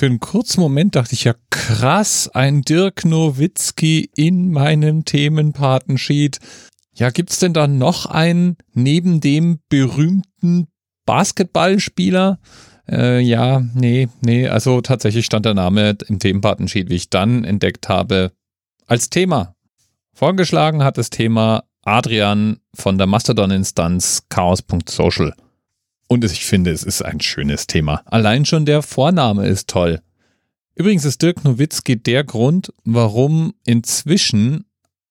Für einen kurzen Moment dachte ich ja, krass, ein Dirk Nowitzki in meinem Themenpatensheet. Ja, gibt's denn da noch einen neben dem berühmten Basketballspieler? Äh, ja, nee, nee, also tatsächlich stand der Name im Themenpatensheet, wie ich dann entdeckt habe, als Thema. Vorgeschlagen hat das Thema Adrian von der Mastodon-Instanz chaos.social. Und ich finde, es ist ein schönes Thema. Allein schon der Vorname ist toll. Übrigens ist Dirk Nowitzki der Grund, warum inzwischen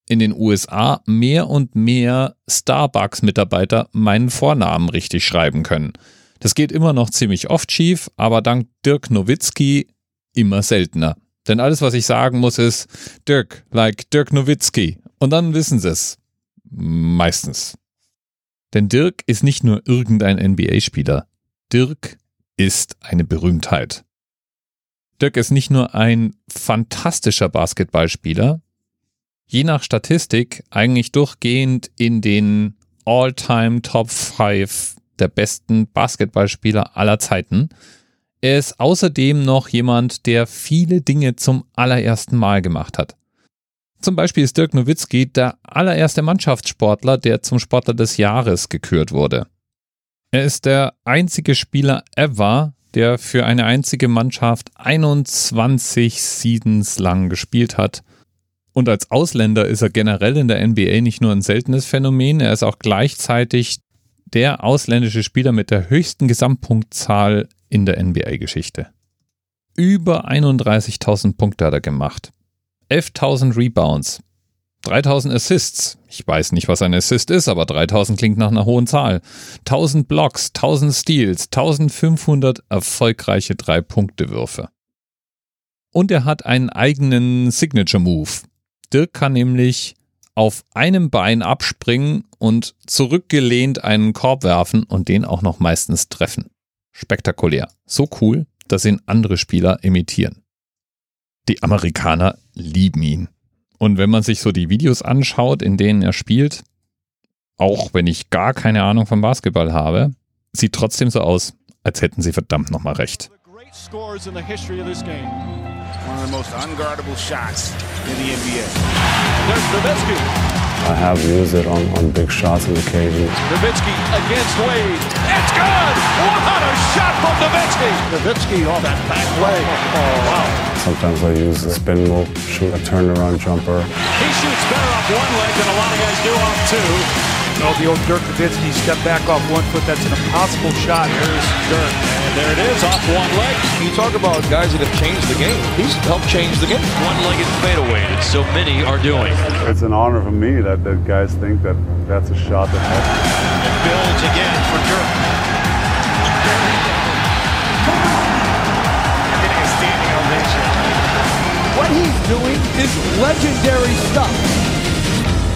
in den USA mehr und mehr Starbucks-Mitarbeiter meinen Vornamen richtig schreiben können. Das geht immer noch ziemlich oft schief, aber dank Dirk Nowitzki immer seltener. Denn alles, was ich sagen muss, ist Dirk, like Dirk Nowitzki. Und dann wissen sie es. Meistens. Denn Dirk ist nicht nur irgendein NBA-Spieler. Dirk ist eine Berühmtheit. Dirk ist nicht nur ein fantastischer Basketballspieler, je nach Statistik eigentlich durchgehend in den All-Time Top 5 der besten Basketballspieler aller Zeiten. Er ist außerdem noch jemand, der viele Dinge zum allerersten Mal gemacht hat. Zum Beispiel ist Dirk Nowitzki der allererste Mannschaftssportler, der zum Sportler des Jahres gekürt wurde. Er ist der einzige Spieler ever, der für eine einzige Mannschaft 21 Seasons lang gespielt hat. Und als Ausländer ist er generell in der NBA nicht nur ein seltenes Phänomen, er ist auch gleichzeitig der ausländische Spieler mit der höchsten Gesamtpunktzahl in der NBA-Geschichte. Über 31.000 Punkte hat er gemacht. 11.000 Rebounds, 3000 Assists. Ich weiß nicht, was ein Assist ist, aber 3000 klingt nach einer hohen Zahl. 1000 Blocks, 1000 Steals, 1500 erfolgreiche Drei-Punkte-Würfe. Und er hat einen eigenen Signature Move. Dirk kann nämlich auf einem Bein abspringen und zurückgelehnt einen Korb werfen und den auch noch meistens treffen. Spektakulär. So cool, dass ihn andere Spieler imitieren. Die Amerikaner lieben ihn. Und wenn man sich so die Videos anschaut, in denen er spielt, auch wenn ich gar keine Ahnung vom Basketball habe, sieht trotzdem so aus, als hätten sie verdammt nochmal recht. One of the most unguardable shots in the NBA. There's Nowitzki. I have used it on, on big shots on occasion. Nowitzki against Wade. It's good! What a shot from Nowitzki! Nowitzki on that back leg. Oh, wow. Sometimes I use the spin move, shoot a turnaround jumper. He shoots better off one leg than a lot of guys do off two. Oh, the old Dirk Nowitzki step back off one foot. That's an impossible shot. Here's Dirk. And there it is, off one leg. You talk about guys that have changed the game. He's helped change the game. One-legged fadeaway that so many are doing. It's an honor for me that the guys think that that's a shot that helps. It builds again for Dirk. Getting a standing ovation. What he's doing is legendary stuff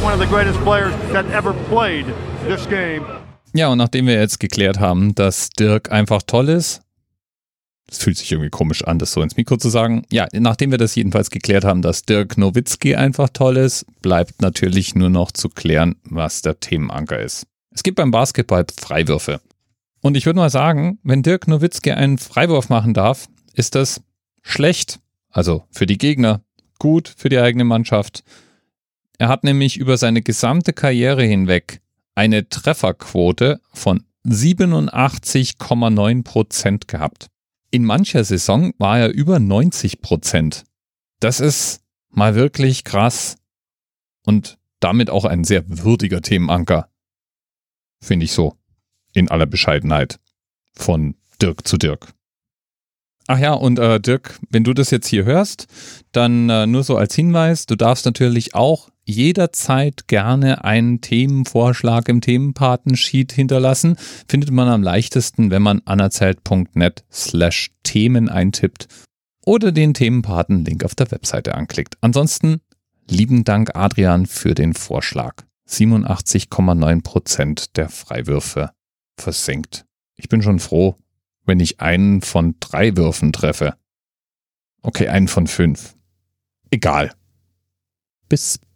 one of the greatest players that ever played this game. Ja, und nachdem wir jetzt geklärt haben, dass Dirk einfach toll ist, es fühlt sich irgendwie komisch an, das so ins Mikro zu sagen. Ja, nachdem wir das jedenfalls geklärt haben, dass Dirk Nowitzki einfach toll ist, bleibt natürlich nur noch zu klären, was der Themenanker ist. Es gibt beim Basketball Freiwürfe. Und ich würde mal sagen, wenn Dirk Nowitzki einen Freiwurf machen darf, ist das schlecht. Also für die Gegner, gut für die eigene Mannschaft. Er hat nämlich über seine gesamte Karriere hinweg eine Trefferquote von 87,9 Prozent gehabt. In mancher Saison war er über 90 Prozent. Das ist mal wirklich krass und damit auch ein sehr würdiger Themenanker. Finde ich so. In aller Bescheidenheit. Von Dirk zu Dirk. Ach ja, und äh, Dirk, wenn du das jetzt hier hörst, dann äh, nur so als Hinweis, du darfst natürlich auch jederzeit gerne einen Themenvorschlag im Themenpatensheet hinterlassen. Findet man am leichtesten, wenn man anerzählt.net slash Themen eintippt oder den Themenpaten-Link auf der Webseite anklickt. Ansonsten lieben Dank Adrian für den Vorschlag. 87,9 Prozent der Freiwürfe versenkt. Ich bin schon froh, wenn ich einen von drei Würfen treffe. Okay, einen von fünf. Egal. Bis